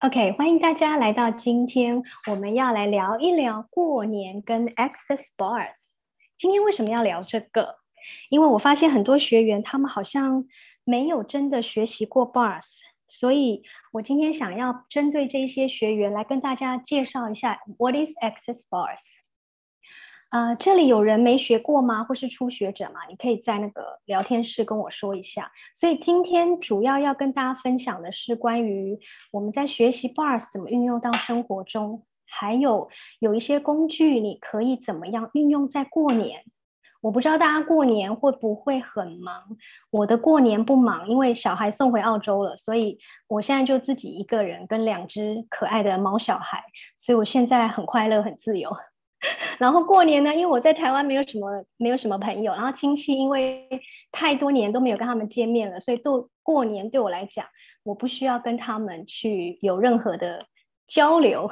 OK，欢迎大家来到今天，我们要来聊一聊过年跟 Access Bars。今天为什么要聊这个？因为我发现很多学员他们好像没有真的学习过 Bars，所以我今天想要针对这些学员来跟大家介绍一下 What is Access Bars。啊，这里有人没学过吗？或是初学者吗？你可以在那个聊天室跟我说一下。所以今天主要要跟大家分享的是关于我们在学习 bars 怎么运用到生活中，还有有一些工具你可以怎么样运用在过年。我不知道大家过年会不会很忙？我的过年不忙，因为小孩送回澳洲了，所以我现在就自己一个人跟两只可爱的毛小孩，所以我现在很快乐，很自由。然后过年呢，因为我在台湾没有什么没有什么朋友，然后亲戚因为太多年都没有跟他们见面了，所以都过年对我来讲，我不需要跟他们去有任何的交流，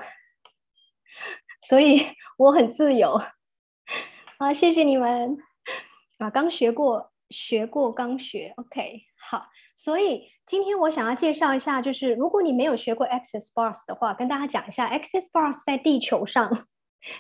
所以我很自由。啊，谢谢你们啊，刚学过学过刚学，OK，好，所以今天我想要介绍一下，就是如果你没有学过 Access Bars 的话，跟大家讲一下 Access Bars 在地球上。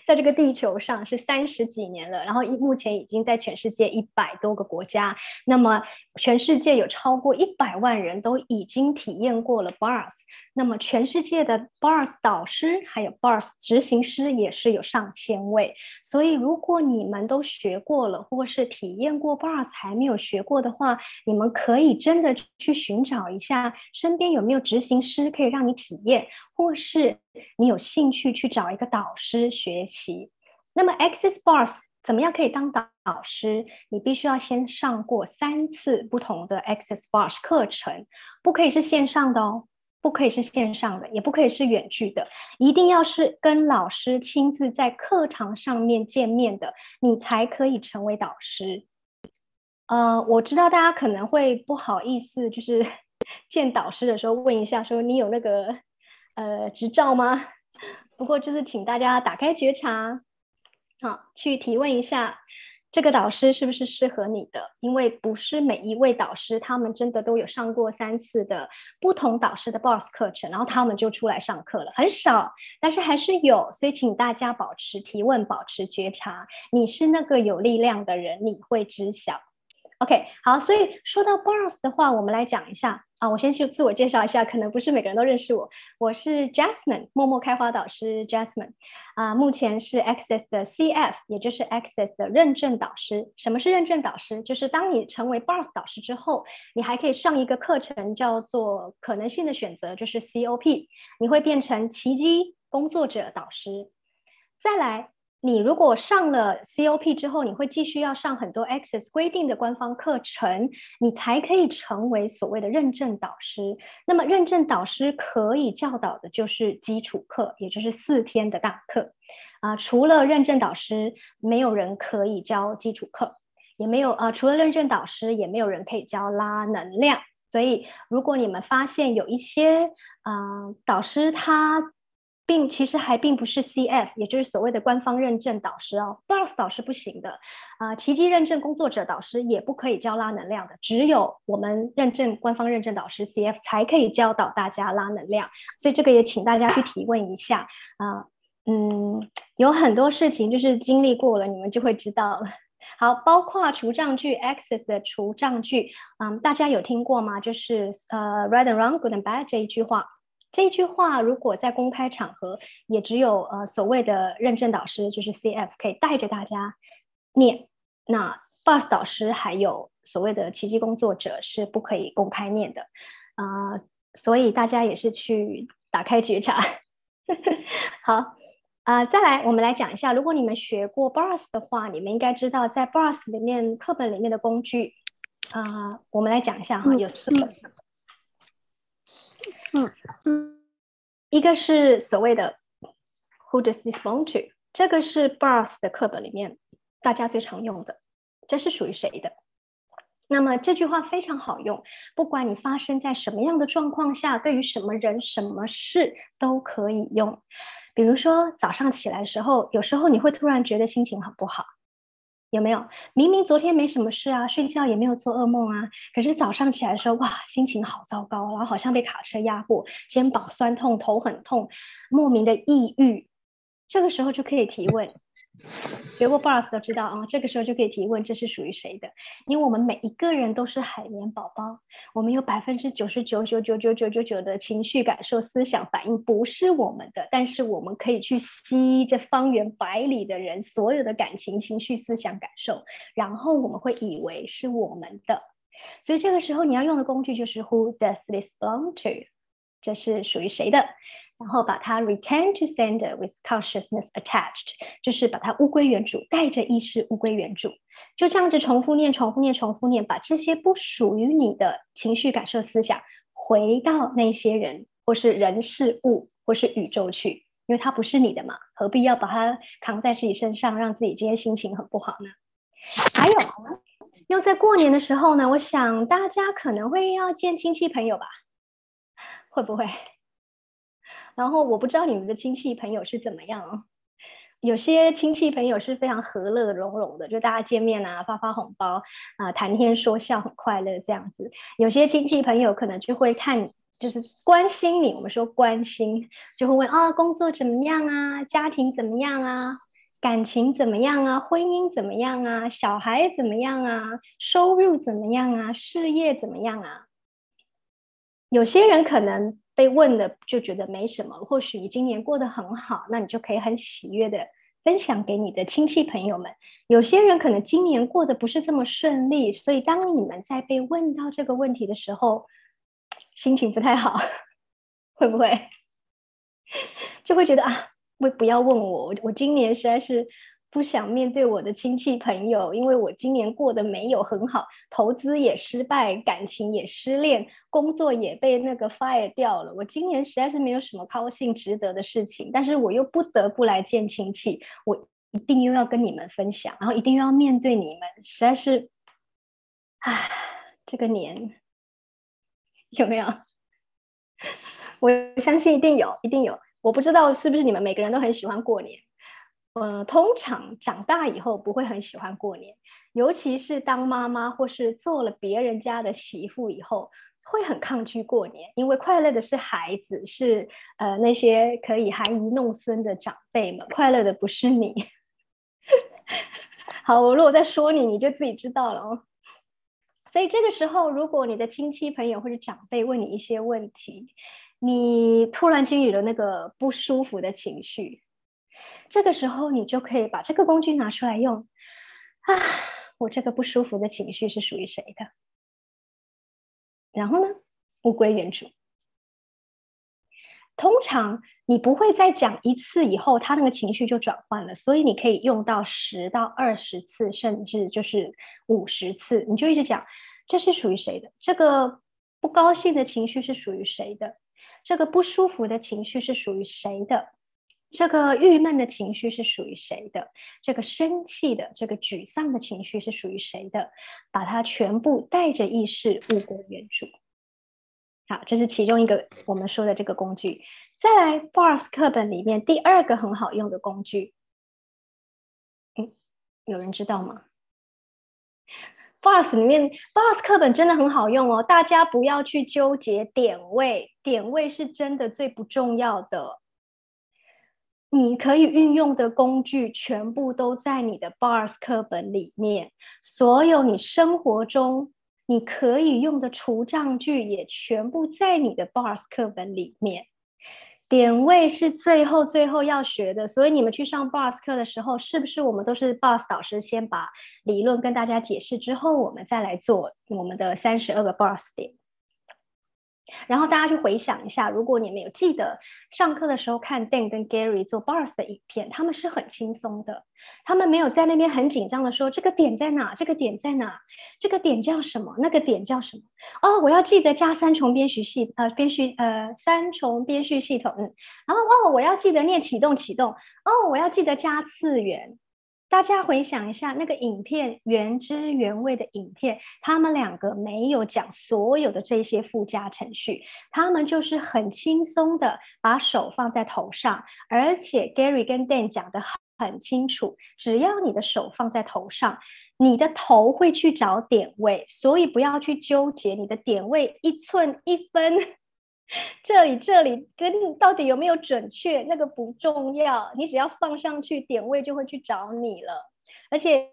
在这个地球上是三十几年了，然后一目前已经在全世界一百多个国家，那么全世界有超过一百万人都已经体验过了 Bars。那么全世界的 Bars 导师还有 Bars 执行师也是有上千位，所以如果你们都学过了，或是体验过 Bars 还没有学过的话，你们可以真的去寻找一下身边有没有执行师可以让你体验，或是你有兴趣去找一个导师学习。那么 Access Bars 怎么样可以当导导师？你必须要先上过三次不同的 Access Bars 课程，不可以是线上的哦。不可以是线上的，也不可以是远距的，一定要是跟老师亲自在课堂上面见面的，你才可以成为导师。呃，我知道大家可能会不好意思，就是 见导师的时候问一下，说你有那个呃执照吗？不过就是请大家打开觉察，好，去提问一下。这个导师是不是适合你的？因为不是每一位导师，他们真的都有上过三次的不同导师的 Boss 课程，然后他们就出来上课了，很少，但是还是有。所以请大家保持提问，保持觉察。你是那个有力量的人，你会知晓。OK，好，所以说到 Boss 的话，我们来讲一下。啊，我先去自我介绍一下，可能不是每个人都认识我。我是 Jasmine，默默开花导师 Jasmine，啊，目前是 Access 的 CF，也就是 Access 的认证导师。什么是认证导师？就是当你成为 Boss 导师之后，你还可以上一个课程，叫做可能性的选择，就是 COP，你会变成奇迹工作者导师。再来。你如果上了 COP 之后，你会继续要上很多 Access 规定的官方课程，你才可以成为所谓的认证导师。那么认证导师可以教导的就是基础课，也就是四天的大课。啊，除了认证导师，没有人可以教基础课，也没有啊，除了认证导师，也没有人可以教拉能量。所以，如果你们发现有一些啊导师他。并其实还并不是 CF，也就是所谓的官方认证导师哦，Boss 导师不行的，啊，奇迹认证工作者导师也不可以教拉能量的，只有我们认证官方认证导师 CF 才可以教导大家拉能量，所以这个也请大家去提问一下啊，嗯，有很多事情就是经历过了，你们就会知道了。好，包括除障句 Access 的除障句，嗯，大家有听过吗？就是呃，Right and Wrong, Good and Bad 这一句话。这句话如果在公开场合，也只有呃所谓的认证导师，就是 CF 可以带着大家念。那 Boss 导师还有所谓的奇迹工作者是不可以公开念的啊，所以大家也是去打开觉察。好啊，再来我们来讲一下，如果你们学过 Boss 的话，你们应该知道在 Boss 里面课本里面的工具啊，我们来讲一下哈，有四个。嗯，嗯一个是所谓的 Who does this belong to？这个是 Bars 的课本里面大家最常用的，这是属于谁的？那么这句话非常好用，不管你发生在什么样的状况下，对于什么人、什么事都可以用。比如说早上起来的时候，有时候你会突然觉得心情很不好，有没有？明明昨天没什么事啊，睡觉也没有做噩梦啊，可是早上起来的时候，哇，心情好糟糕，然后好像被卡车压过，肩膀酸痛，头很痛，莫名的抑郁。这个时候就可以提问。学过 boss 都知道啊，这个时候就可以提问，这是属于谁的？因为我们每一个人都是海绵宝宝，我们有百分之九十九九九九九九九的情绪、感受、思想反应不是我们的，但是我们可以去吸这方圆百里的人所有的感情、情绪、思想、感受，然后我们会以为是我们的。所以这个时候你要用的工具就是 Who does this belong to？这是属于谁的？然后把它 return to sender with consciousness attached，就是把它物归原主，带着意识物归原主，就这样子重复念、重复念、重复念，把这些不属于你的情绪、感受、思想回到那些人或是人事物或是宇宙去，因为它不是你的嘛，何必要把它扛在自己身上，让自己今天心情很不好呢？还有，呢，因为在过年的时候呢，我想大家可能会要见亲戚朋友吧，会不会？然后我不知道你们的亲戚朋友是怎么样，有些亲戚朋友是非常和乐融融的，就大家见面啊，发发红包啊，谈天说笑，很快乐这样子。有些亲戚朋友可能就会看，就是关心你，我们说关心，就会问啊，工作怎么样啊，家庭怎么样啊，感情怎么样啊，婚姻怎么样啊，小孩怎么样啊，收入怎么样啊，事业怎么样啊？有些人可能。被问的就觉得没什么，或许你今年过得很好，那你就可以很喜悦的分享给你的亲戚朋友们。有些人可能今年过得不是这么顺利，所以当你们在被问到这个问题的时候，心情不太好，会不会 就会觉得啊，不不要问我，我今年实在是。不想面对我的亲戚朋友，因为我今年过得没有很好，投资也失败，感情也失恋，工作也被那个 fire 掉了。我今年实在是没有什么高兴、值得的事情，但是我又不得不来见亲戚，我一定又要跟你们分享，然后一定又要面对你们，实在是，唉，这个年有没有？我相信一定有，一定有。我不知道是不是你们每个人都很喜欢过年。呃，通常长大以后不会很喜欢过年，尤其是当妈妈或是做了别人家的媳妇以后，会很抗拒过年，因为快乐的是孩子，是呃那些可以含饴弄孙的长辈们，快乐的不是你。好，我如果在说你，你就自己知道了哦。所以这个时候，如果你的亲戚朋友或者长辈问你一些问题，你突然间有了那个不舒服的情绪。这个时候，你就可以把这个工具拿出来用啊！我这个不舒服的情绪是属于谁的？然后呢，物归原主。通常你不会再讲一次以后，他那个情绪就转换了，所以你可以用到十到二十次，甚至就是五十次，你就一直讲这是属于谁的？这个不高兴的情绪是属于谁的？这个不舒服的情绪是属于谁的？这个郁闷的情绪是属于谁的？这个生气的、这个沮丧的情绪是属于谁的？把它全部带着意识物归原主。好，这是其中一个我们说的这个工具。再来 b o s 课本里面第二个很好用的工具，嗯，有人知道吗 b o s 里面 b o s 课本真的很好用哦，大家不要去纠结点位，点位是真的最不重要的。你可以运用的工具全部都在你的 Bars 课本里面，所有你生活中你可以用的除障具也全部在你的 Bars 课本里面。点位是最后最后要学的，所以你们去上 Bars 课的时候，是不是我们都是 Bars 导师先把理论跟大家解释之后，我们再来做我们的三十二个 Bars 点？然后大家去回想一下，如果你们有记得上课的时候看 Dan 跟 Gary 做 Bars 的影片，他们是很轻松的，他们没有在那边很紧张的说这个点在哪，这个点在哪，这个点叫什么，那个点叫什么？哦，我要记得加三重编序系呃编序呃三重编序系统，嗯，然后哦我要记得念启动启动，哦我要记得加次元。大家回想一下那个影片原汁原味的影片，他们两个没有讲所有的这些附加程序，他们就是很轻松的把手放在头上，而且 Gary 跟 Dan 讲的很清楚，只要你的手放在头上，你的头会去找点位，所以不要去纠结你的点位一寸一分，这里这里跟到底有没有准确，那个不重要，你只要放上去，点位就会去找你了。而且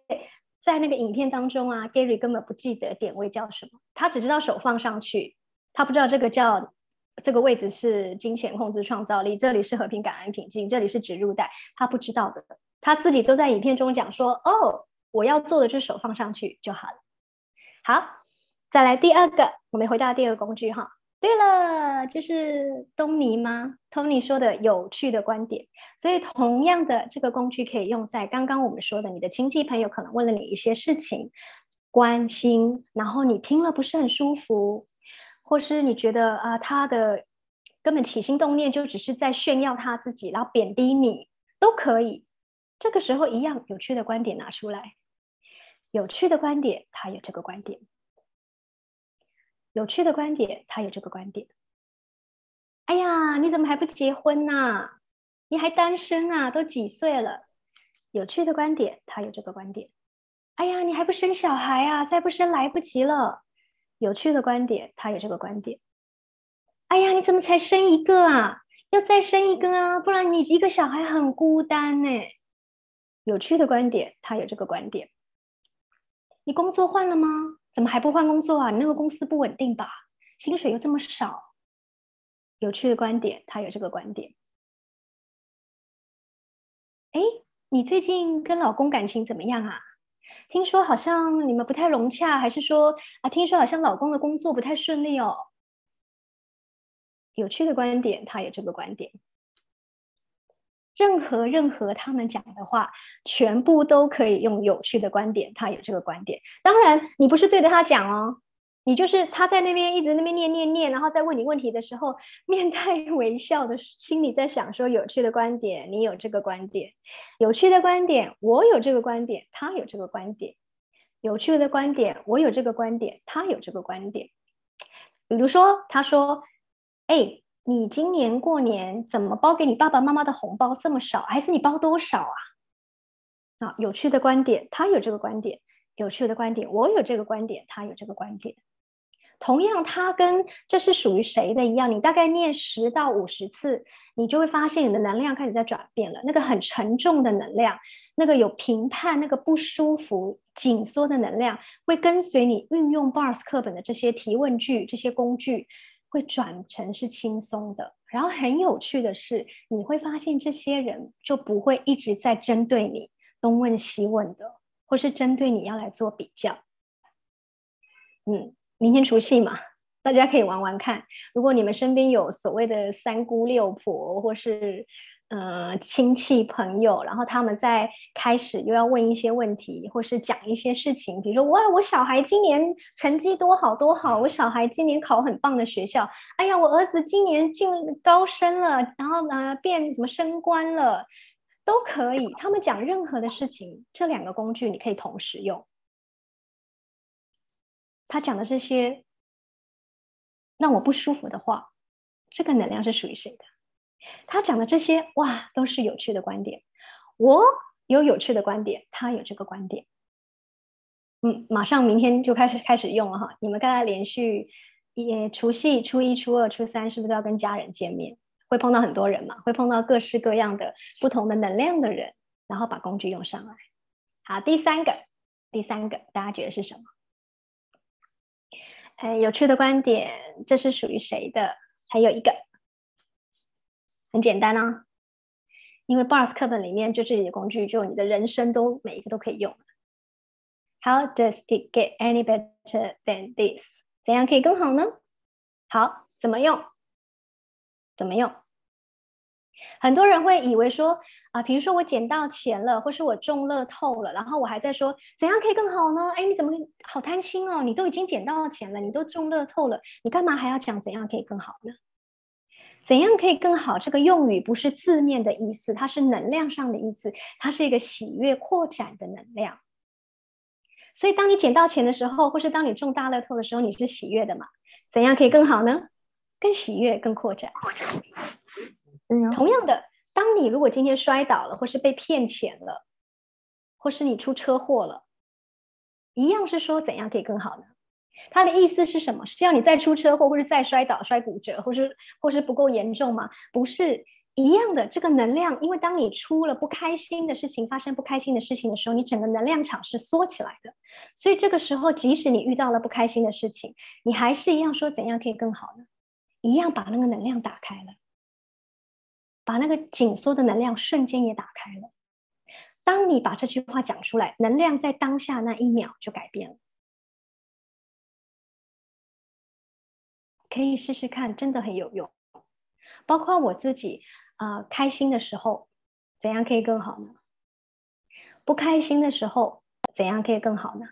在那个影片当中啊，Gary 根本不记得点位叫什么，他只知道手放上去，他不知道这个叫。这个位置是金钱控制创造力，这里是和平感恩平静，这里是植入带。他不知道的，他自己都在影片中讲说：“哦，我要做的就是手放上去就好了。”好，再来第二个，我们回到第二个工具哈。对了，就是东尼吗？Tony 说的有趣的观点。所以同样的，这个工具可以用在刚刚我们说的，你的亲戚朋友可能问了你一些事情，关心，然后你听了不是很舒服。或是你觉得啊，他的根本起心动念就只是在炫耀他自己，然后贬低你，都可以。这个时候一样有趣的观点拿出来，有趣的观点，他有这个观点，有趣的观点，他有这个观点。哎呀，你怎么还不结婚呢？你还单身啊？都几岁了？有趣的观点，他有这个观点。哎呀，你还不生小孩啊？再不生来不及了。有趣的观点，他有这个观点。哎呀，你怎么才生一个啊？要再生一个啊，不然你一个小孩很孤单呢。有趣的观点，他有这个观点。你工作换了吗？怎么还不换工作啊？你那个公司不稳定吧？薪水又这么少。有趣的观点，他有这个观点。哎，你最近跟老公感情怎么样啊？听说好像你们不太融洽，还是说啊？听说好像老公的工作不太顺利哦。有趣的观点，他有这个观点。任何任何他们讲的话，全部都可以用有趣的观点，他有这个观点。当然，你不是对着他讲哦。你就是他在那边一直那边念念念，然后在问你问题的时候，面带 微笑的心里在想说有趣的观点，你有这个观点，有趣的观点，我有这个观点，他有这个观点，有趣的观点，我有这个观点，他有这个观点。比如说，他说：“哎，你今年过年怎么包给你爸爸妈妈的红包这么少？还是你包多少啊？”啊，有趣的观点，他有这个观点，有趣的观点，我有这个观点，他有这个观点。同样，他跟这是属于谁的一样，你大概念十到五十次，你就会发现你的能量开始在转变了。那个很沉重的能量，那个有评判、那个不舒服、紧缩的能量，会跟随你运用 Bars 课本的这些提问句、这些工具，会转成是轻松的。然后很有趣的是，你会发现这些人就不会一直在针对你东问西问的，或是针对你要来做比较。嗯。明天除夕嘛，大家可以玩玩看。如果你们身边有所谓的三姑六婆，或是呃亲戚朋友，然后他们在开始又要问一些问题，或是讲一些事情，比如说哇，我小孩今年成绩多好多好，我小孩今年考很棒的学校，哎呀，我儿子今年进高升了，然后呢变什么升官了，都可以。他们讲任何的事情，这两个工具你可以同时用。他讲的这些让我不舒服的话，这个能量是属于谁的？他讲的这些哇，都是有趣的观点。我有有趣的观点，他有这个观点。嗯，马上明天就开始开始用了哈。你们刚才连续也除夕、初一、初二、初三，是不是都要跟家人见面？会碰到很多人嘛？会碰到各式各样的不同的能量的人，然后把工具用上来。好，第三个，第三个，大家觉得是什么？哎，有趣的观点，这是属于谁的？还有一个很简单啊，因为 Bars 课本里面就这些工具，就你的人生都每一个都可以用。How does it get any better than this？怎样可以更好呢？好，怎么用？怎么用？很多人会以为说啊，比如说我捡到钱了，或是我中乐透了，然后我还在说怎样可以更好呢？哎，你怎么好贪心哦？你都已经捡到钱了，你都中乐透了，你干嘛还要讲怎样可以更好呢？怎样可以更好？这个用语不是字面的意思，它是能量上的意思，它是一个喜悦扩展的能量。所以当你捡到钱的时候，或是当你中大乐透的时候，你是喜悦的嘛？怎样可以更好呢？更喜悦，更扩展。同样的，当你如果今天摔倒了，或是被骗钱了，或是你出车祸了，一样是说怎样可以更好呢？他的意思是什么？是要你再出车祸，或是再摔倒、摔骨折，或是或是不够严重吗？不是一样的。这个能量，因为当你出了不开心的事情，发生不开心的事情的时候，你整个能量场是缩起来的。所以这个时候，即使你遇到了不开心的事情，你还是一样说怎样可以更好呢？一样把那个能量打开了，把那个紧缩的能量瞬间也打开了。当你把这句话讲出来，能量在当下那一秒就改变了。可以试试看，真的很有用。包括我自己，啊，开心的时候，怎样可以更好呢？不开心的时候，怎样可以更好呢？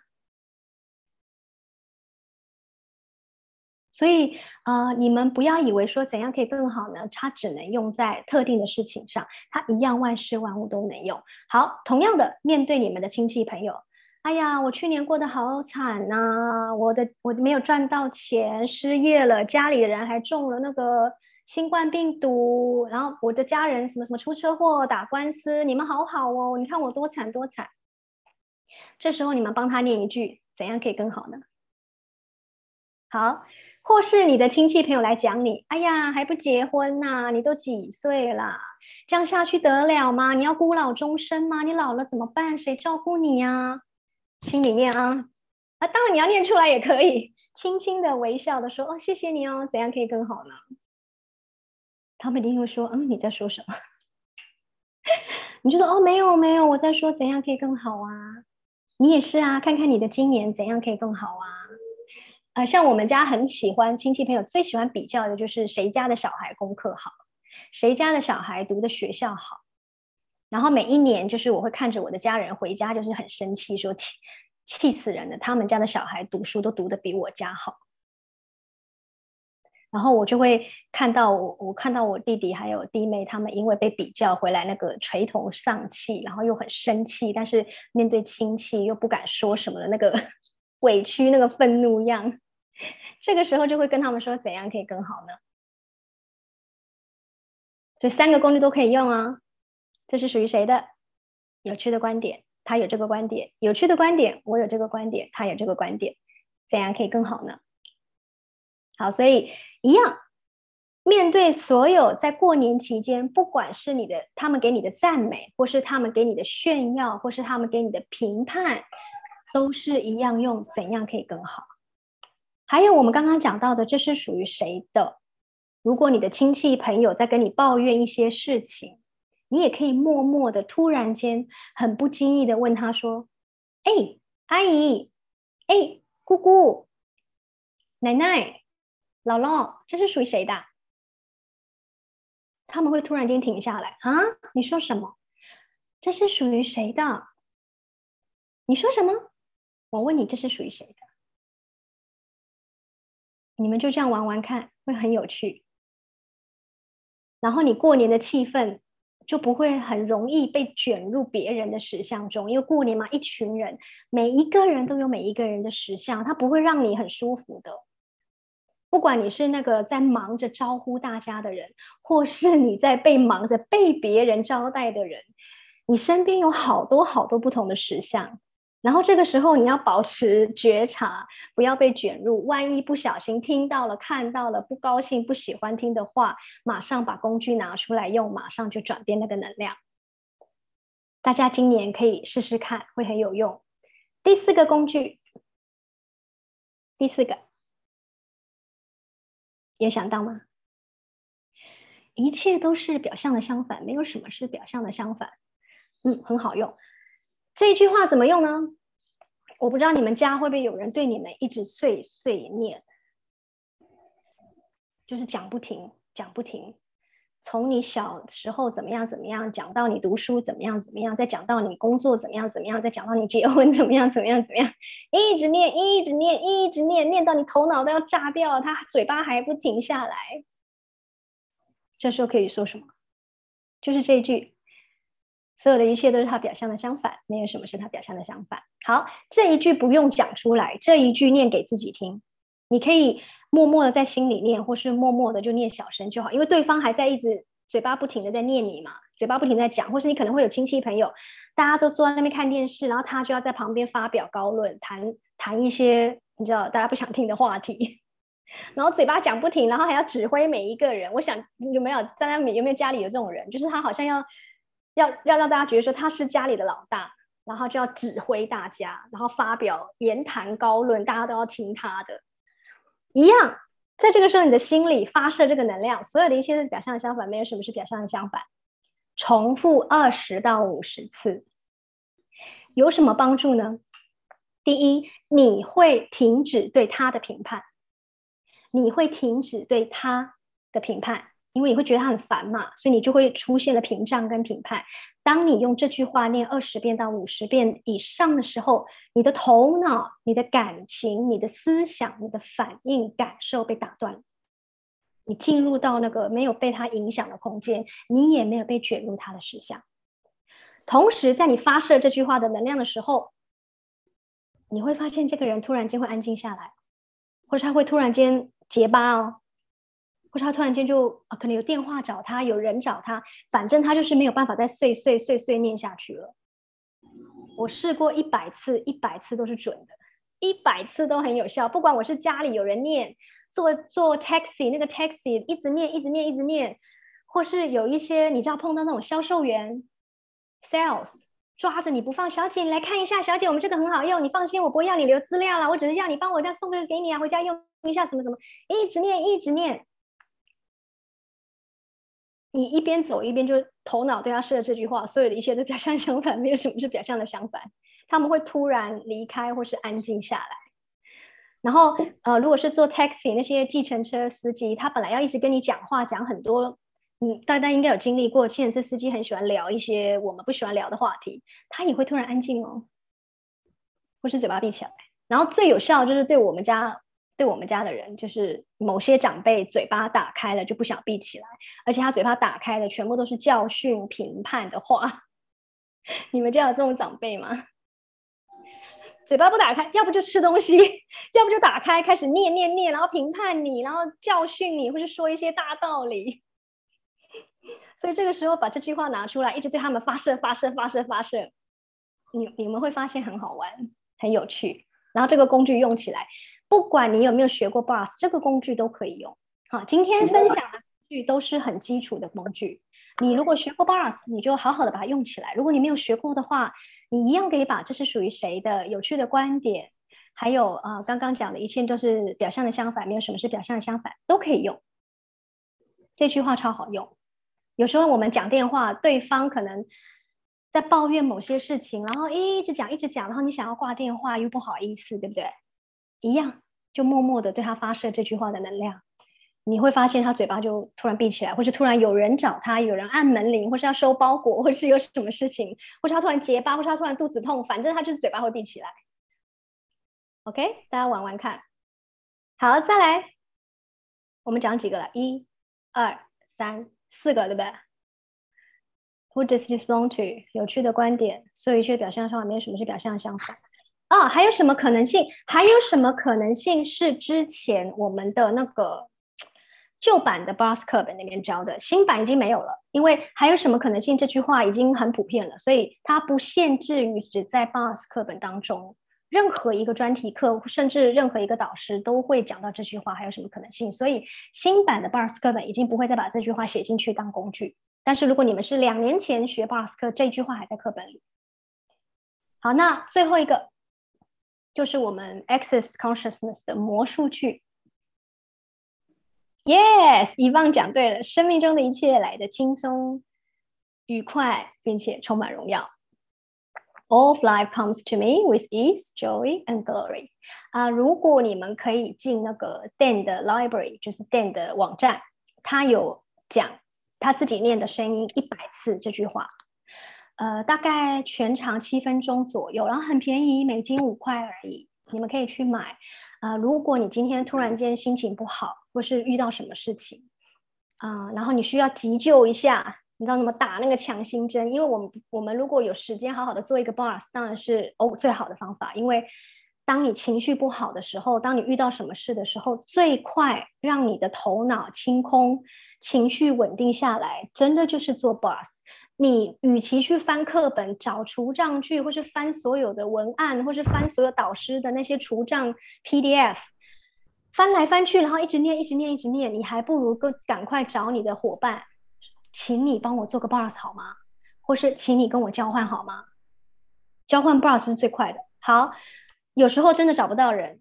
所以，呃，你们不要以为说怎样可以更好呢？它只能用在特定的事情上，它一样万事万物都能用。好，同样的，面对你们的亲戚朋友，哎呀，我去年过得好惨呐，我的我没有赚到钱，失业了，家里的人还中了那个新冠病毒，然后我的家人什么什么出车祸、打官司，你们好好哦，你看我多惨多惨。这时候你们帮他念一句，怎样可以更好呢？好。或是你的亲戚朋友来讲你，哎呀，还不结婚呐？你都几岁啦？这样下去得了吗？你要孤老终生吗？你老了怎么办？谁照顾你呀？心里面啊，啊，当然你要念出来也可以，轻轻的微笑的说，哦，谢谢你哦，怎样可以更好呢？他们一定会说，嗯，你在说什么？你就说，哦，没有没有，我在说怎样可以更好啊？你也是啊，看看你的今年怎样可以更好啊？呃，像我们家很喜欢亲戚朋友最喜欢比较的就是谁家的小孩功课好，谁家的小孩读的学校好，然后每一年就是我会看着我的家人回家就是很生气，说气气死人了，他们家的小孩读书都读的比我家好，然后我就会看到我我看到我弟弟还有弟妹他们因为被比较回来那个垂头丧气，然后又很生气，但是面对亲戚又不敢说什么的那个。委屈那个愤怒样，这个时候就会跟他们说怎样可以更好呢？所以三个工具都可以用啊。这是属于谁的？有趣的观点，他有这个观点；有趣的观点，我有这个观点，他有这个观点。怎样可以更好呢？好，所以一样，面对所有在过年期间，不管是你的他们给你的赞美，或是他们给你的炫耀，或是他们给你的评判。都是一样用，怎样可以更好？还有我们刚刚讲到的，这是属于谁的？如果你的亲戚朋友在跟你抱怨一些事情，你也可以默默的、突然间很不经意的问他说：“哎，阿姨，哎，姑姑，奶奶，姥姥，这是属于谁的？”他们会突然间停下来啊！你说什么？这是属于谁的？你说什么？我问你，这是属于谁的？你们就这样玩玩看，会很有趣。然后你过年的气氛就不会很容易被卷入别人的石像中，因为过年嘛，一群人，每一个人都有每一个人的石像，它不会让你很舒服的。不管你是那个在忙着招呼大家的人，或是你在被忙着被别人招待的人，你身边有好多好多不同的石像。然后这个时候你要保持觉察，不要被卷入。万一不小心听到了、看到了不高兴、不喜欢听的话，马上把工具拿出来用，马上就转变那个能量。大家今年可以试试看，会很有用。第四个工具，第四个有想到吗？一切都是表象的相反，没有什么是表象的相反。嗯，很好用。这一句话怎么用呢？我不知道你们家会不会有人对你们一直碎碎念，就是讲不停，讲不停。从你小时候怎么样怎么样，讲到你读书怎么样怎么样，再讲到你工作怎么样怎么样，再讲到你结婚怎么样怎么样怎么样，一直念，一直念，一直念，念到你头脑都要炸掉，他嘴巴还不停下来。这时候可以说什么？就是这一句。所有的一切都是他表象的相反，没有什么是他表象的相反。好，这一句不用讲出来，这一句念给自己听。你可以默默的在心里念，或是默默的就念小声就好，因为对方还在一直嘴巴不停的在念你嘛，嘴巴不停在讲，或是你可能会有亲戚朋友，大家都坐在那边看电视，然后他就要在旁边发表高论，谈谈一些你知道大家不想听的话题，然后嘴巴讲不停，然后还要指挥每一个人。我想有没有大家有没有家里有这种人，就是他好像要要要让大家觉得说他是家里的老大，然后就要指挥大家，然后发表言谈高论，大家都要听他的，一样。在这个时候，你的心里发射这个能量，所有的一切都是表象的相反，没有什么是表象的相反。重复二十到五十次，有什么帮助呢？第一，你会停止对他的评判，你会停止对他的评判。因为你会觉得他很烦嘛，所以你就会出现了屏障跟评判。当你用这句话念二十遍到五十遍以上的时候，你的头脑、你的感情、你的思想、你的反应、感受被打断，你进入到那个没有被他影响的空间，你也没有被卷入他的思想。同时，在你发射这句话的能量的时候，你会发现这个人突然间会安静下来，或者他会突然间结巴哦。或者他突然间就啊，可能有电话找他，有人找他，反正他就是没有办法再碎碎碎碎念下去了。我试过一百次，一百次都是准的，一百次都很有效。不管我是家里有人念，坐坐 taxi，那个 taxi 一直念，一直念，一直念，或是有一些你知道碰到那种销售员，sales 抓着你不放，小姐你来看一下，小姐我们这个很好用，你放心，我不会要你留资料了，我只是要你帮我再送个给你啊，回家用一下什么什么，一直念，一直念。你一边走一边就头脑对他说了这句话，所有的一切都表象相反，没有什么是表象的相反。他们会突然离开或是安静下来。然后，呃，如果是坐 taxi 那些计程车司机，他本来要一直跟你讲话，讲很多，嗯，大家应该有经历过，计程车司机很喜欢聊一些我们不喜欢聊的话题，他也会突然安静哦，或是嘴巴闭起来。然后最有效就是对我们家。对我们家的人，就是某些长辈嘴巴打开了就不想闭起来，而且他嘴巴打开的全部都是教训、评判的话。你们家有这种长辈吗？嘴巴不打开，要不就吃东西，要不就打开开始念念念，然后评判你，然后教训你，或是说一些大道理。所以这个时候把这句话拿出来，一直对他们发射、发射、发射、发射，你你们会发现很好玩、很有趣。然后这个工具用起来。不管你有没有学过 Boss，这个工具都可以用。好，今天分享的工具都是很基础的工具。你如果学过 Boss，你就好好的把它用起来。如果你没有学过的话，你一样可以把这是属于谁的有趣的观点，还有啊刚刚讲的一切都是表象的相反，没有什么是表象的相反，都可以用。这句话超好用。有时候我们讲电话，对方可能在抱怨某些事情，然后一直讲一直讲，然后你想要挂电话又不好意思，对不对？一样，就默默的对他发射这句话的能量，你会发现他嘴巴就突然闭起来，或是突然有人找他，有人按门铃，或是要收包裹，或是有什么事情，或是他突然结巴，或是他突然肚子痛，反正他就是嘴巴会闭起来。OK，大家玩玩看。好，再来，我们讲几个了？一、二、三、四个，对不对？Who does this belong to？有趣的观点，所有一切表象上没有什么是表象相反。啊，还有什么可能性？还有什么可能性是之前我们的那个旧版的 Boss 课本那边教的，新版已经没有了。因为还有什么可能性这句话已经很普遍了，所以它不限制于只在 Boss 课本当中，任何一个专题课，甚至任何一个导师都会讲到这句话。还有什么可能性？所以新版的 Boss 课本已经不会再把这句话写进去当工具。但是如果你们是两年前学 Boss 课，这句话还在课本里。好，那最后一个。就是我们 Access Consciousness 的魔术句。Yes，一棒讲对了，生命中的一切来的轻松、愉快，并且充满荣耀。All of life comes to me with ease, joy, and glory。啊，如果你们可以进那个 Dan 的 Library，就是 Dan 的网站，他有讲他自己念的声音一百次这句话。呃，大概全长七分钟左右，然后很便宜，美金五块而已，你们可以去买。啊，如果你今天突然间心情不好，或是遇到什么事情，啊，然后你需要急救一下，你知道怎么打那个强心针？因为我们我们如果有时间好好的做一个 boss，当然是哦最好的方法。因为当你情绪不好的时候，当你遇到什么事的时候，最快让你的头脑清空、情绪稳定下来，真的就是做 boss。你与其去翻课本找除障句，或是翻所有的文案，或是翻所有导师的那些除障 PDF，翻来翻去，然后一直念，一直念，一直念，你还不如更赶快找你的伙伴，请你帮我做个 boss 好吗？或是请你跟我交换好吗？交换 boss 是最快的。好，有时候真的找不到人，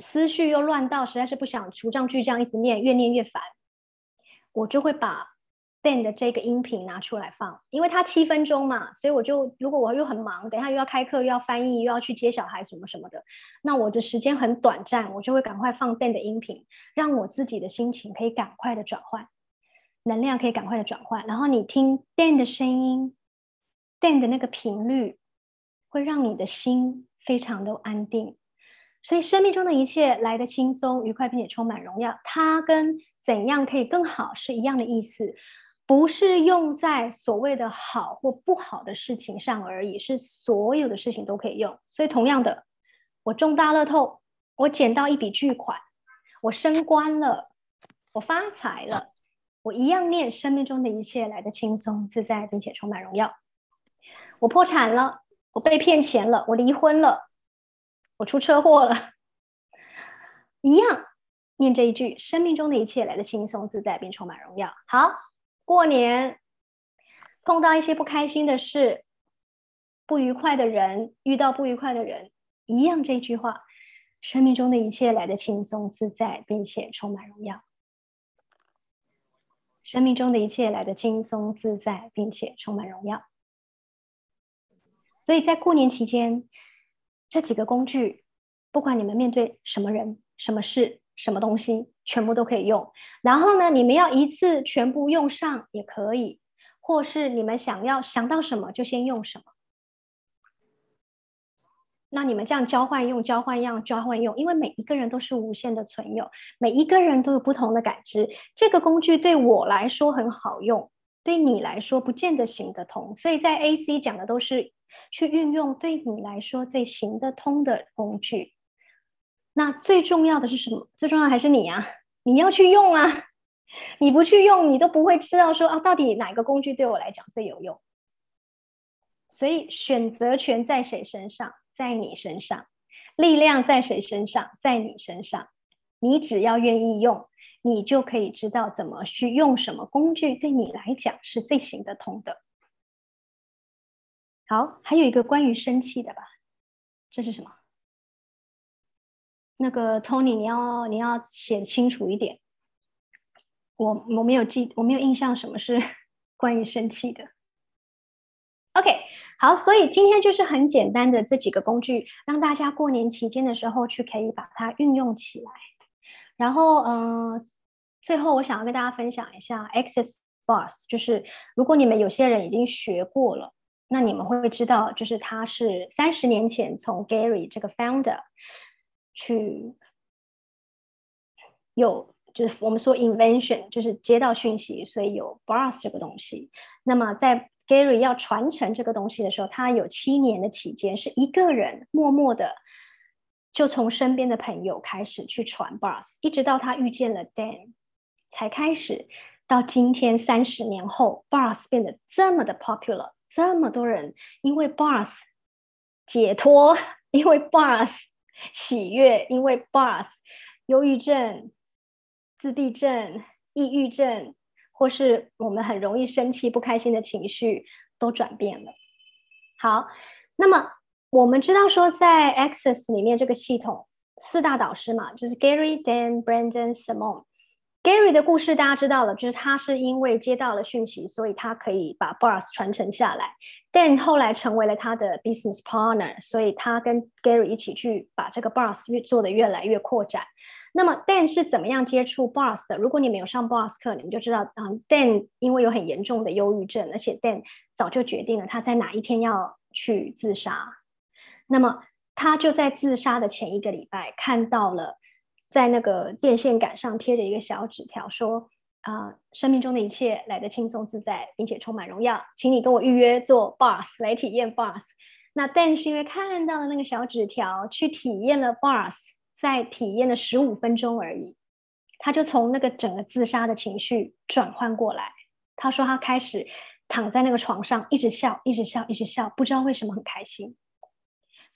思绪又乱到，实在是不想除障句这样一直念，越念越烦，我就会把。Dan 的这个音频拿出来放，因为它七分钟嘛，所以我就如果我又很忙，等下又要开课，又要翻译，又要去接小孩什么什么的，那我的时间很短暂，我就会赶快放 Dan 的音频，让我自己的心情可以赶快的转换，能量可以赶快的转换。然后你听 Dan 的声音，Dan 的那个频率，会让你的心非常的安定。所以生命中的一切来的轻松、愉快，并且充满荣耀，它跟怎样可以更好是一样的意思。不是用在所谓的好或不好的事情上而已，是所有的事情都可以用。所以，同样的，我中大乐透，我捡到一笔巨款，我升官了，我发财了，我一样念生命中的一切来的轻松自在，并且充满荣耀。我破产了，我被骗钱了，我离婚了，我出车祸了，一样念这一句：生命中的一切来的轻松自在，并充满荣耀。好。过年碰到一些不开心的事、不愉快的人，遇到不愉快的人，一样这句话：生命中的一切来的轻松自在，并且充满荣耀。生命中的一切来的轻松自在，并且充满荣耀。所以在过年期间，这几个工具，不管你们面对什么人、什么事。什么东西全部都可以用，然后呢，你们要一次全部用上也可以，或是你们想要想到什么就先用什么。那你们这样交换用，交换样交换用，因为每一个人都是无限的存有，每一个人都有不同的感知。这个工具对我来说很好用，对你来说不见得行得通。所以在 AC 讲的都是去运用对你来说最行得通的工具。那最重要的是什么？最重要还是你呀！你要去用啊！你不去用，你都不会知道说啊，到底哪个工具对我来讲最有用。所以选择权在谁身上？在你身上。力量在谁身上？在你身上。你只要愿意用，你就可以知道怎么去用什么工具，对你来讲是最行得通的。好，还有一个关于生气的吧？这是什么？那个 Tony，你要你要写清楚一点。我我没有记，我没有印象什么是 关于生气的。OK，好，所以今天就是很简单的这几个工具，让大家过年期间的时候去可以把它运用起来。然后，嗯，最后我想要跟大家分享一下 Access Boss，就是如果你们有些人已经学过了，那你们会知道，就是他是三十年前从 Gary 这个 Founder。去有就是我们说 invention 就是接到讯息，所以有 boss 这个东西。那么在 Gary 要传承这个东西的时候，他有七年的期间是一个人默默的，就从身边的朋友开始去传 boss，一直到他遇见了 Dan，才开始到今天三十年后，boss 变得这么的 popular，这么多人因为 boss 解脱，因为 boss。喜悦，因为 boss，忧郁症、自闭症、抑郁症，或是我们很容易生气、不开心的情绪都转变了。好，那么我们知道说，在 Access 里面这个系统四大导师嘛，就是 Gary、Dan、Brandon、Simone，。Gary 的故事大家知道了，就是他是因为接到了讯息，所以他可以把 Boss 传承下来。Dan 后来成为了他的 business partner，所以他跟 Gary 一起去把这个 Boss 越做的越来越扩展。那么 Dan 是怎么样接触 Boss 的？如果你没有上 Boss 课，你们就知道，嗯，Dan 因为有很严重的忧郁症，而且 Dan 早就决定了他在哪一天要去自杀。那么他就在自杀的前一个礼拜看到了。在那个电线杆上贴着一个小纸条，说：“啊，生命中的一切来得轻松自在，并且充满荣耀，请你跟我预约做 boss 来体验 boss。”那但是因为看到了那个小纸条，去体验了 boss，在体验了十五分钟而已，他就从那个整个自杀的情绪转换过来。他说他开始躺在那个床上，一直笑，一直笑，一直笑，不知道为什么很开心。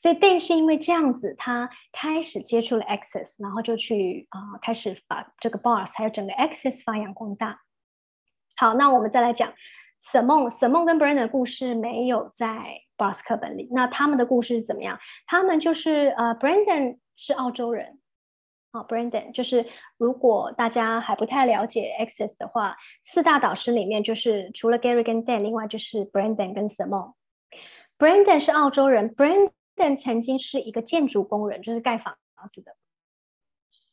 所以 Dan 是因为这样子，他开始接触了 Access，然后就去啊，开始把这个 Bars 还有整个 Access 发扬光大。好，那我们再来讲 Simon，Simon 跟 Brandon 的故事没有在 Bars 课本里。那他们的故事是怎么样？他们就是呃，Brandon 是澳洲人。好，Brandon 就是如果大家还不太了解 Access 的话，四大导师里面就是除了 Gary 跟 Dan，另外就是 Brandon 跟 Simon。Brandon 是澳洲人，Brandon Brandon 曾经是一个建筑工人，就是盖房子的。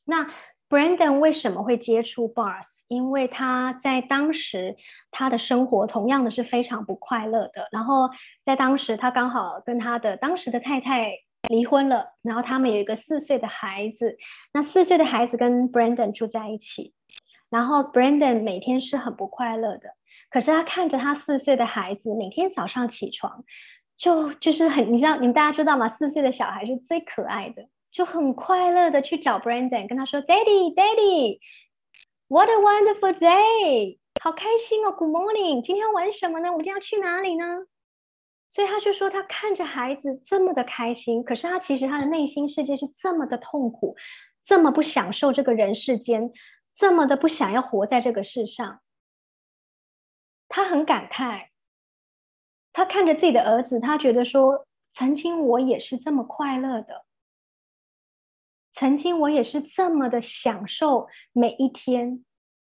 那 Brandon 为什么会接触 Bars？因为他在当时他的生活同样的是非常不快乐的。然后在当时他刚好跟他的当时的太太。离婚了，然后他们有一个四岁的孩子。那四岁的孩子跟 Brandon 住在一起，然后 Brandon 每天是很不快乐的。可是他看着他四岁的孩子每天早上起床，就就是很，你知道，你们大家知道吗？四岁的小孩是最可爱的，就很快乐的去找 Brandon，跟他说：“Daddy，Daddy，What a wonderful day！好开心哦，Good morning！今天要玩什么呢？我们今天要去哪里呢？”所以他就说，他看着孩子这么的开心，可是他其实他的内心世界是这么的痛苦，这么不享受这个人世间，这么的不想要活在这个世上。他很感慨，他看着自己的儿子，他觉得说，曾经我也是这么快乐的，曾经我也是这么的享受每一天，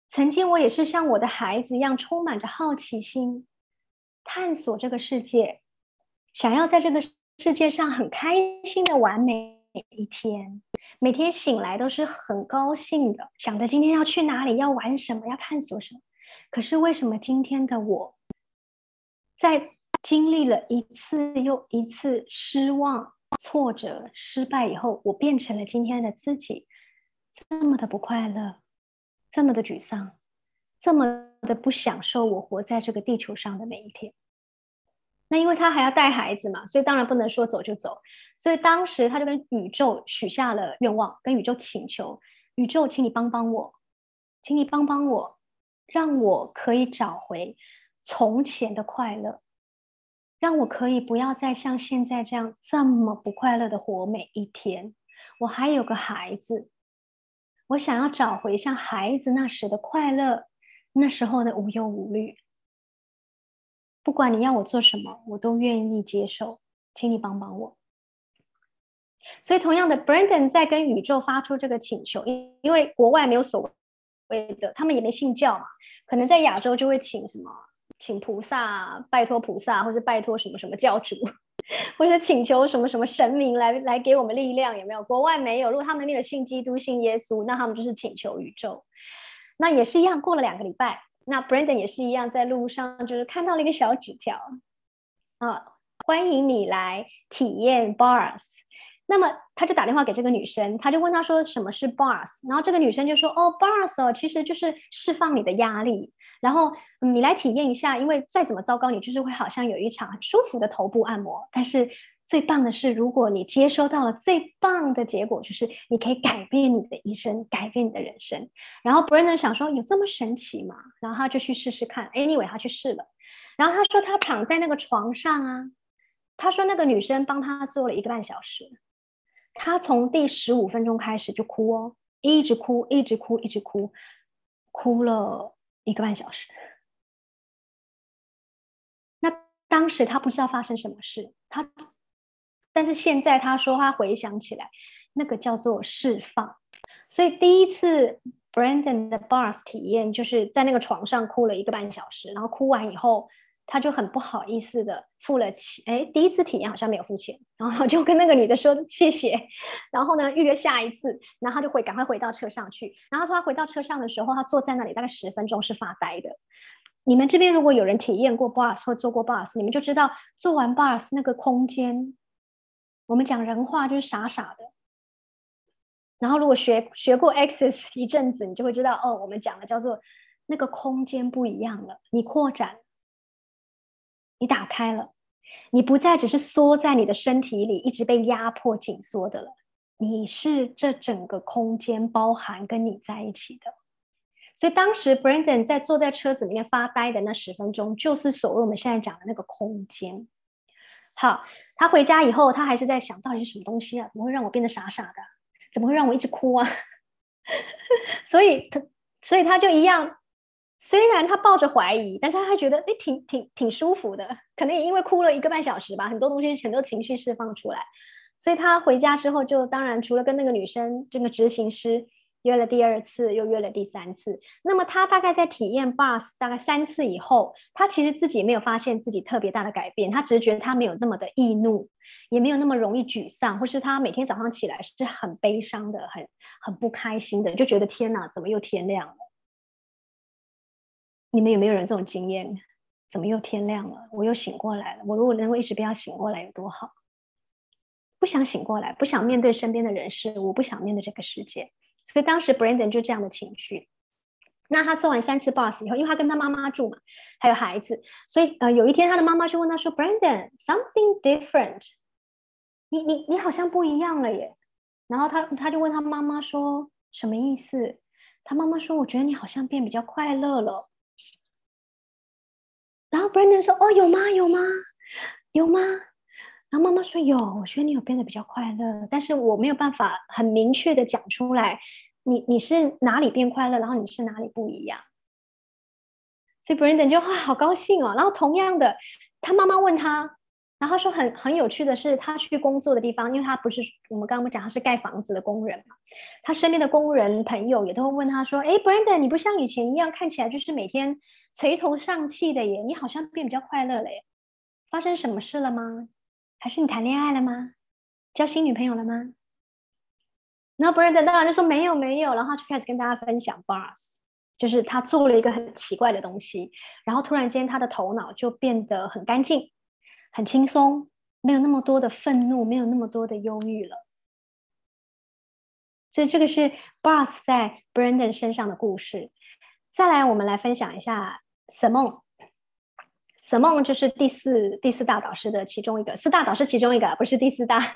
曾经我也是像我的孩子一样，充满着好奇心，探索这个世界。想要在这个世界上很开心的玩每一天，每天醒来都是很高兴的，想着今天要去哪里，要玩什么，要探索什么。可是为什么今天的我，在经历了一次又一次失望、挫折、失败以后，我变成了今天的自己，这么的不快乐，这么的沮丧，这么的不享受我活在这个地球上的每一天？那因为他还要带孩子嘛，所以当然不能说走就走。所以当时他就跟宇宙许下了愿望，跟宇宙请求：宇宙，请你帮帮我，请你帮帮我，让我可以找回从前的快乐，让我可以不要再像现在这样这么不快乐的活每一天。我还有个孩子，我想要找回像孩子那时的快乐，那时候的无忧无虑。不管你要我做什么，我都愿意接受，请你帮帮我。所以，同样的，Brandon 在跟宇宙发出这个请求，因因为国外没有所谓的，他们也没信教嘛，可能在亚洲就会请什么，请菩萨，拜托菩萨，或者拜托什么什么教主，或者请求什么什么神明来来给我们力量，有没有？国外没有，如果他们没有信基督、信耶稣，那他们就是请求宇宙。那也是一样，过了两个礼拜。那 Brandon 也是一样，在路上就是看到了一个小纸条，啊，欢迎你来体验 Bars。那么他就打电话给这个女生，他就问她说什么是 Bars，然后这个女生就说哦，Bars 哦，其实就是释放你的压力，然后你来体验一下，因为再怎么糟糕，你就是会好像有一场很舒服的头部按摩，但是。最棒的是，如果你接收到了最棒的结果，就是你可以改变你的一生，改变你的人生。然后 Brandon 想说，有这么神奇吗？然后他就去试试看。Anyway，他去试了。然后他说，他躺在那个床上啊，他说那个女生帮他做了一个半小时，他从第十五分钟开始就哭哦，一直哭，一直哭，一直哭，哭了一个半小时。那当时他不知道发生什么事，他。但是现在他说他回想起来，那个叫做释放。所以第一次 Brandon 的 Bars 体验就是在那个床上哭了一个半小时，然后哭完以后他就很不好意思的付了钱。哎，第一次体验好像没有付钱，然后就跟那个女的说谢谢，然后呢预约下一次，然后他就会赶快回到车上去。然后说他回到车上的时候，他坐在那里大概十分钟是发呆的。你们这边如果有人体验过 bus 或做过 bus，你们就知道做完 bus 那个空间。我们讲人话就是傻傻的，然后如果学学过 Access 一阵子，你就会知道哦，我们讲的叫做那个空间不一样了，你扩展，你打开了，你不再只是缩在你的身体里，一直被压迫紧缩的了，你是这整个空间包含跟你在一起的，所以当时 Brandon 在坐在车子里面发呆的那十分钟，就是所谓我们现在讲的那个空间。好，他回家以后，他还是在想到底是什么东西啊？怎么会让我变得傻傻的？怎么会让我一直哭啊？所以他，所以他就一样。虽然他抱着怀疑，但是他还觉得哎，挺挺挺舒服的。可能也因为哭了一个半小时吧，很多东西很多情绪释放出来。所以他回家之后，就当然除了跟那个女生这个执行师约了第二次，又约了第三次。那么他大概在体验 bus 大概三次以后，他其实自己没有发现自己特别大的改变，他只是觉得他没有那么的易怒，也没有那么容易沮丧，或是他每天早上起来是很悲伤的，很很不开心的，就觉得天哪，怎么又天亮了？你们有没有人这种经验？怎么又天亮了？我又醒过来了。我如果能够一直不要醒过来，有多好？不想醒过来，不想面对身边的人事，我不想面对这个世界。所以当时 Brandon 就这样的情绪。那他做完三次 boss 以后，因为他跟他妈妈住嘛，还有孩子，所以呃，有一天他的妈妈就问他说：“Brandon，something different，你你你好像不一样了耶。”然后他他就问他妈妈说：“什么意思？”他妈妈说：“我觉得你好像变比较快乐了。”然后 Brandon 说：“哦，有吗？有吗？有吗？”然后妈妈说：“有，我觉得你有变得比较快乐，但是我没有办法很明确的讲出来，你你是哪里变快乐，然后你是哪里不一样。”所以 Brandon 就哇，好高兴哦。然后同样的，他妈妈问他，然后他说很很有趣的是，他去工作的地方，因为他不是我们刚刚不讲他是盖房子的工人嘛，他身边的工人朋友也都会问他说：“哎，Brandon，你不像以前一样看起来就是每天。”垂头丧气的耶，你好像变比较快乐了耶，发生什么事了吗？还是你谈恋爱了吗？交新女朋友了吗？然后 Brandon 当然就说没有没有，然后就开始跟大家分享 Bars，就是他做了一个很奇怪的东西，然后突然间他的头脑就变得很干净、很轻松，没有那么多的愤怒，没有那么多的忧郁了。所以这个是 Bars 在 Brandon 身上的故事。再来，我们来分享一下。Simon，Simon 就是第四第四大导师的其中一个，四大导师其中一个，不是第四大。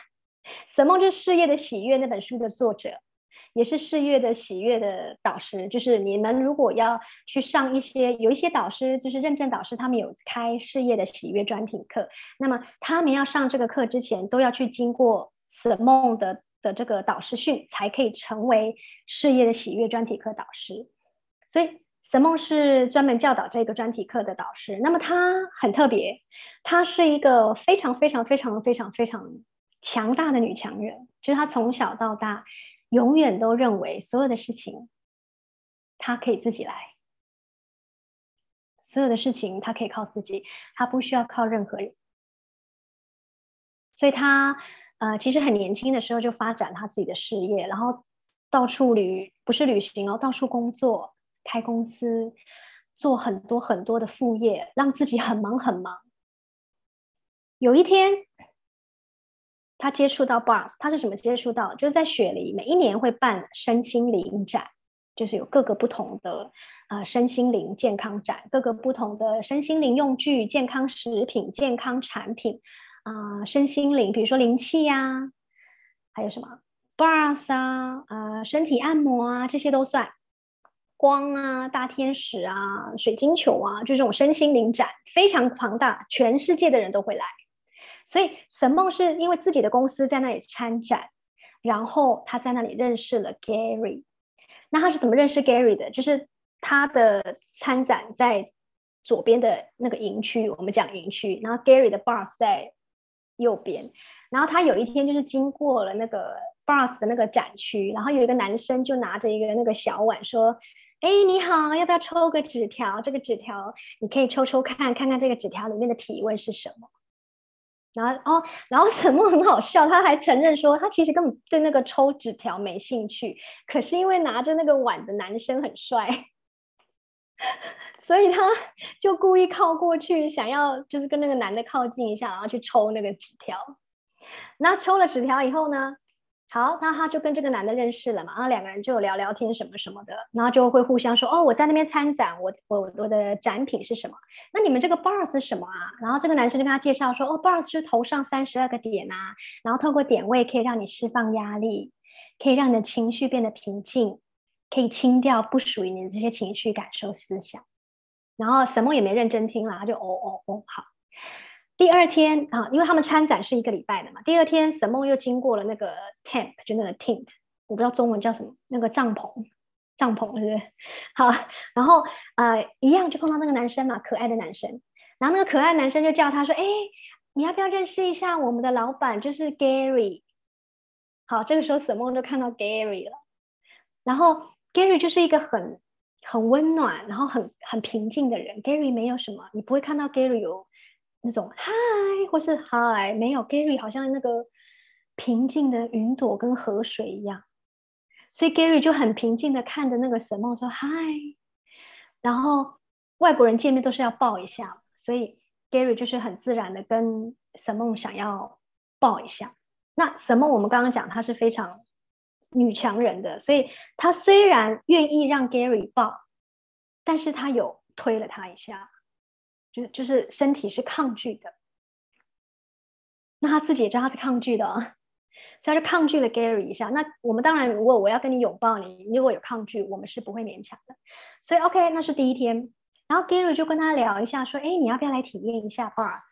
Simon 就是《事业的喜悦》那本书的作者，也是《事业的喜悦》的导师。就是你们如果要去上一些，有一些导师就是认证导师，他们有开《事业的喜悦》专题课，那么他们要上这个课之前，都要去经过 Simon 的的这个导师训，才可以成为《事业的喜悦》专题课导师。所以。沈梦是专门教导这个专题课的导师，那么她很特别，她是一个非常非常非常非常非常强大的女强人，就是她从小到大永远都认为所有的事情他可以自己来，所有的事情他可以靠自己，他不需要靠任何人，所以他呃其实很年轻的时候就发展他自己的事业，然后到处旅不是旅行哦，到处工作。开公司，做很多很多的副业，让自己很忙很忙。有一天，他接触到 Bars，他是怎么接触到？就是在雪梨，每一年会办身心灵展，就是有各个不同的啊身心灵健康展，各个不同的身心灵用具、健康食品、健康产品啊，身心灵，比如说灵气呀，还有什么 Bars 啊，呃，身体按摩啊，这些都算。光啊，大天使啊，水晶球啊，就这种身心灵展非常庞大，全世界的人都会来。所以沈梦是因为自己的公司在那里参展，然后他在那里认识了 Gary。那他是怎么认识 Gary 的？就是他的参展在左边的那个营区，我们讲营区，然后 Gary 的 boss 在右边。然后他有一天就是经过了那个 boss 的那个展区，然后有一个男生就拿着一个那个小碗说。哎，你好，要不要抽个纸条？这个纸条你可以抽抽看，看看这个纸条里面的提问是什么。然后哦，然后沈梦很好笑，他还承认说他其实根本对那个抽纸条没兴趣，可是因为拿着那个碗的男生很帅，所以他就故意靠过去，想要就是跟那个男的靠近一下，然后去抽那个纸条。那抽了纸条以后呢？好，那他就跟这个男的认识了嘛，然后两个人就聊聊天什么什么的，然后就会互相说，哦，我在那边参展，我我我的展品是什么？那你们这个 bars 是什么啊？然后这个男生就跟他介绍说，哦，bars 是头上三十二个点啊，然后透过点位可以让你释放压力，可以让你的情绪变得平静，可以清掉不属于你的这些情绪、感受、思想。然后什么也没认真听啦，他就哦哦哦好。第二天啊，因为他们参展是一个礼拜的嘛，第二天沈梦又经过了那个 tent，就那个 tent，我不知道中文叫什么，那个帐篷，帐篷是不是？好，然后呃一样就碰到那个男生嘛，可爱的男生。然后那个可爱男生就叫他说：“哎，你要不要认识一下我们的老板，就是 Gary？” 好，这个时候沈梦就看到 Gary 了。然后 Gary 就是一个很很温暖，然后很很平静的人。Gary 没有什么，你不会看到 Gary 有那种嗨或是嗨没有。Gary 好像那个平静的云朵跟河水一样。所以 Gary 就很平静的看着那个沈梦说嗨。然后外国人见面都是要抱一下，所以 Gary 就是很自然的跟沈梦想要抱一下。那什么？我们刚刚讲，她是非常女强人的，所以她虽然愿意让 Gary 抱，但是她有推了他一下，就就是身体是抗拒的。那他自己也知道他是抗拒的，啊所以他就抗拒了 Gary 一下。那我们当然，如果我要跟你拥抱你，如果有抗拒，我们是不会勉强的。所以 OK，那是第一天。然后 Gary 就跟他聊一下，说：“哎，你要不要来体验一下 Bars？”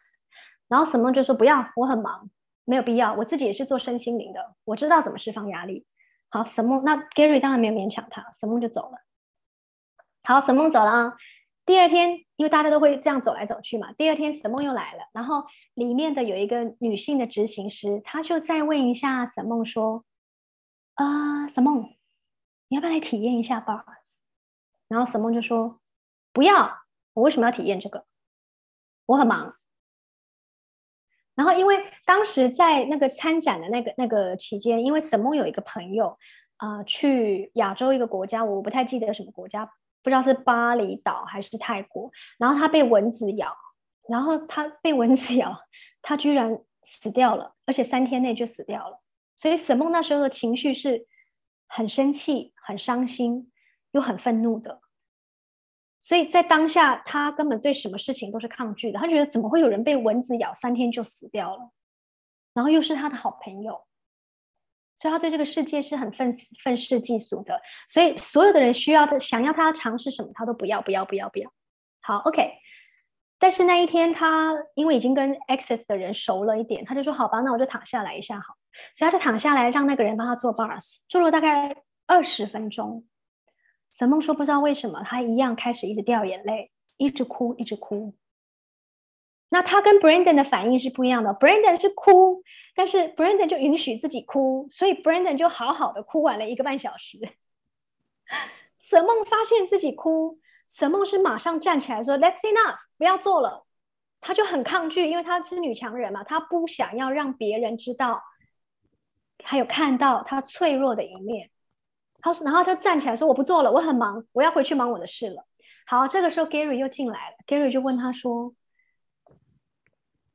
然后什么就说：“不要，我很忙。”没有必要，我自己也是做身心灵的，我知道怎么释放压力。好，沈梦，那 Gary 当然没有勉强他，沈梦就走了。好，沈梦走了啊。第二天，因为大家都会这样走来走去嘛。第二天，沈梦又来了，然后里面的有一个女性的执行师，她就再问一下沈梦说：“啊，沈梦，你要不要来体验一下 Bars？” 然后沈梦就说：“不要，我为什么要体验这个？我很忙。”然后，因为当时在那个参展的那个那个期间，因为沈梦有一个朋友，啊，去亚洲一个国家，我不太记得什么国家，不知道是巴厘岛还是泰国，然后他被蚊子咬，然后他被蚊子咬，他居然死掉了，而且三天内就死掉了。所以沈梦那时候的情绪是很生气、很伤心，又很愤怒的。所以在当下，他根本对什么事情都是抗拒的。他觉得怎么会有人被蚊子咬三天就死掉了，然后又是他的好朋友，所以他对这个世界是很愤愤世嫉俗的。所以所有的人需要的、想要他尝试什么，他都不要、不要、不要、不要。好，OK。但是那一天，他因为已经跟 Access 的人熟了一点，他就说：“好吧，那我就躺下来一下好。”所以他就躺下来，让那个人帮他做 bars，做了大概二十分钟。沈梦说：“不知道为什么，他一样开始一直掉眼泪，一直哭，一直哭。那他跟 Brandon 的反应是不一样的。Brandon 是哭，但是 Brandon 就允许自己哭，所以 Brandon 就好好的哭完了一个半小时。沈梦发现自己哭，沈梦是马上站起来说：‘That's enough，不要做了。’他就很抗拒，因为他是女强人嘛，他不想要让别人知道，还有看到他脆弱的一面。”他然后他站起来说：“我不做了，我很忙，我要回去忙我的事了。”好，这个时候 Gary 又进来了，Gary 就问他说：“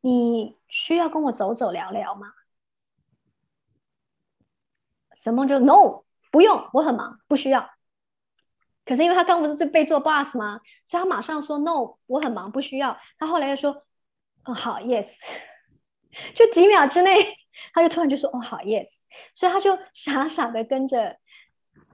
你需要跟我走走聊聊吗？”沈梦就 “No，不用，我很忙，不需要。”可是因为他刚不是就被做 boss 吗？所以他马上说 “No，我很忙，不需要。”他后来又说：“嗯，好，Yes。”就几秒之内，他就突然就说：“哦，好，Yes。”所以他就傻傻的跟着。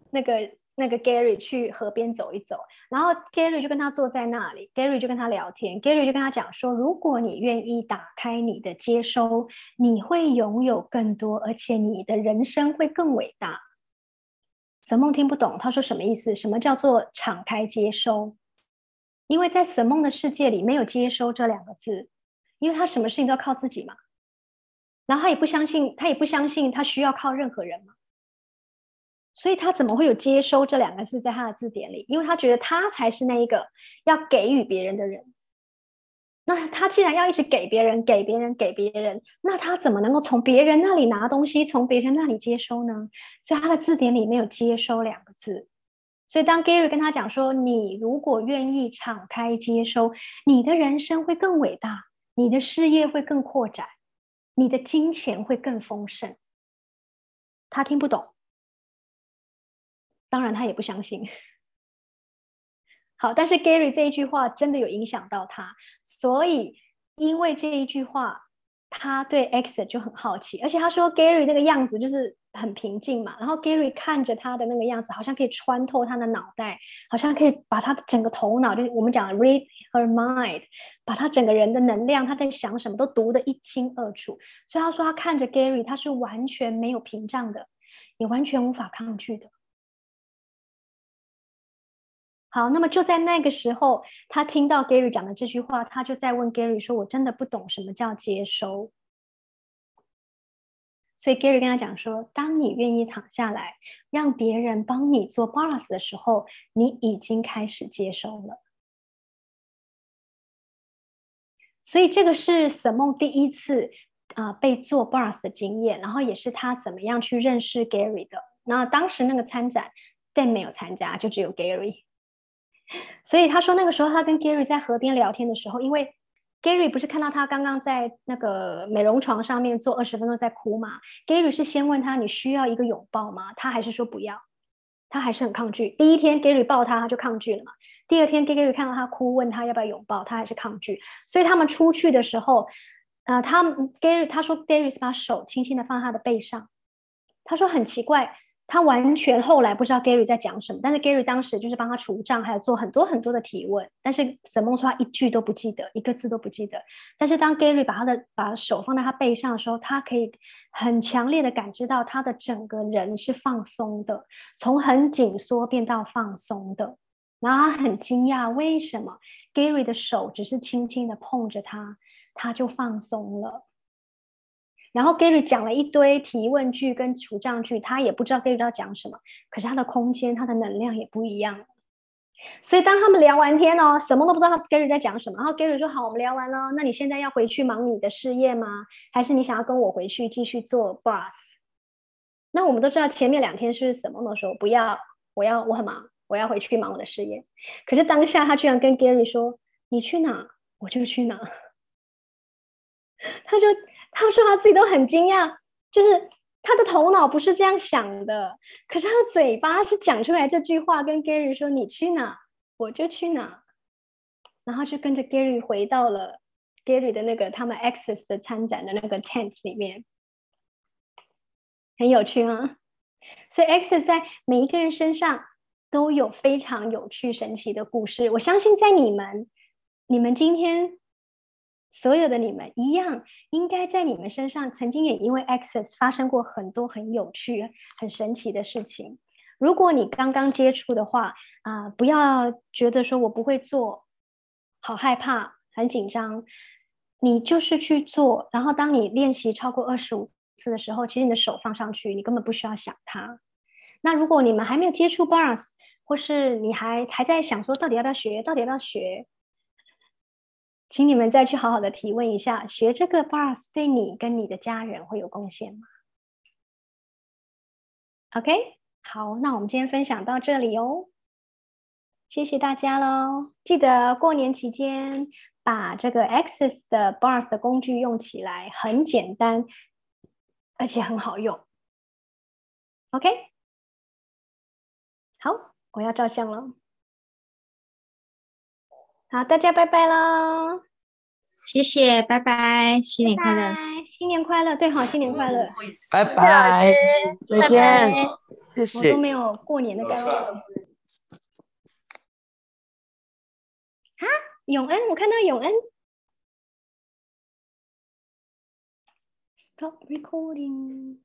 那个那个 Gary 去河边走一走，然后 Gary 就跟他坐在那里，Gary 就跟他聊天，Gary 就跟他讲说，如果你愿意打开你的接收，你会拥有更多，而且你的人生会更伟大。沈梦听不懂，他说什么意思？什么叫做敞开接收？因为在沈梦的世界里没有接收这两个字，因为他什么事情都要靠自己嘛，然后他也不相信，他也不相信他需要靠任何人嘛。所以他怎么会有接收这两个字在他的字典里？因为他觉得他才是那一个要给予别人的人。那他既然要一直给别人、给别人、给别人，那他怎么能够从别人那里拿东西、从别人那里接收呢？所以他的字典里没有“接收”两个字。所以当 Gary 跟他讲说：“你如果愿意敞开接收，你的人生会更伟大，你的事业会更扩展，你的金钱会更丰盛。”他听不懂。当然，他也不相信。好，但是 Gary 这一句话真的有影响到他，所以因为这一句话，他对 X 就很好奇，而且他说 Gary 那个样子就是很平静嘛，然后 Gary 看着他的那个样子，好像可以穿透他的脑袋，好像可以把他整个头脑，就是我们讲 read her mind，把他整个人的能量，他在想什么都读得一清二楚。所以他说他看着 Gary，他是完全没有屏障的，也完全无法抗拒的。好，那么就在那个时候，他听到 Gary 讲的这句话，他就在问 Gary 说：“我真的不懂什么叫接收。”所以 Gary 跟他讲说：“当你愿意躺下来，让别人帮你做 boss 的时候，你已经开始接收了。”所以这个是 Simon 第一次啊被做 boss 的经验，然后也是他怎么样去认识 Gary 的。那当时那个参展 Dan 没有参加，就只有 Gary。所以他说，那个时候他跟 Gary 在河边聊天的时候，因为 Gary 不是看到他刚刚在那个美容床上面坐二十分钟在哭嘛？Gary 是先问他你需要一个拥抱吗？他还是说不要，他还是很抗拒。第一天 Gary 抱他，他就抗拒了嘛。第二天 Gary 看到他哭，问他要不要拥抱，他还是抗拒。所以他们出去的时候，呃，他 Gary 他说 Gary 把手轻轻的放他的背上，他说很奇怪。他完全后来不知道 Gary 在讲什么，但是 Gary 当时就是帮他除账，还有做很多很多的提问。但是沈梦说他一句都不记得，一个字都不记得。但是当 Gary 把他的把手放在他背上的时候，他可以很强烈的感知到他的整个人是放松的，从很紧缩变到放松的。然后他很惊讶，为什么 Gary 的手只是轻轻的碰着他，他就放松了。然后 Gary 讲了一堆提问句跟除障句，他也不知道 Gary 要讲什么，可是他的空间、他的能量也不一样。所以当他们聊完天哦，什么都不知道 Gary 在讲什么。然后 Gary 说：“好，我们聊完了，那你现在要回去忙你的事业吗？还是你想要跟我回去继续做 boss？” 那我们都知道前面两天是什么的时候，不要，我要，我很忙，我要回去忙我的事业。可是当下他居然跟 Gary 说：“你去哪，我就去哪。”他就。他说他自己都很惊讶，就是他的头脑不是这样想的，可是他的嘴巴是讲出来这句话，跟 Gary 说：“你去哪，我就去哪。”然后就跟着 Gary 回到了 Gary 的那个他们 Access 的参展的那个 tent 里面，很有趣啊。所以 Access 在每一个人身上都有非常有趣、神奇的故事。我相信在你们，你们今天。所有的你们一样，应该在你们身上曾经也因为 Access 发生过很多很有趣、很神奇的事情。如果你刚刚接触的话，啊，不要觉得说我不会做，好害怕、很紧张。你就是去做，然后当你练习超过二十五次的时候，其实你的手放上去，你根本不需要想它。那如果你们还没有接触 Bars，或是你还还在想说到底要不要学，到底要不要学？请你们再去好好的提问一下，学这个 bars 对你跟你的家人会有贡献吗？OK，好，那我们今天分享到这里哦，谢谢大家喽！记得过年期间把这个 Access 的 bars 的工具用起来，很简单，而且很好用。OK，好，我要照相了。好，大家拜拜啦！谢谢，拜拜，新年快乐，新年快乐，对，好，新年快乐，拜拜，再见，谢谢。我都没有过年的感觉。啊，永恩，我看到永恩，Stop recording。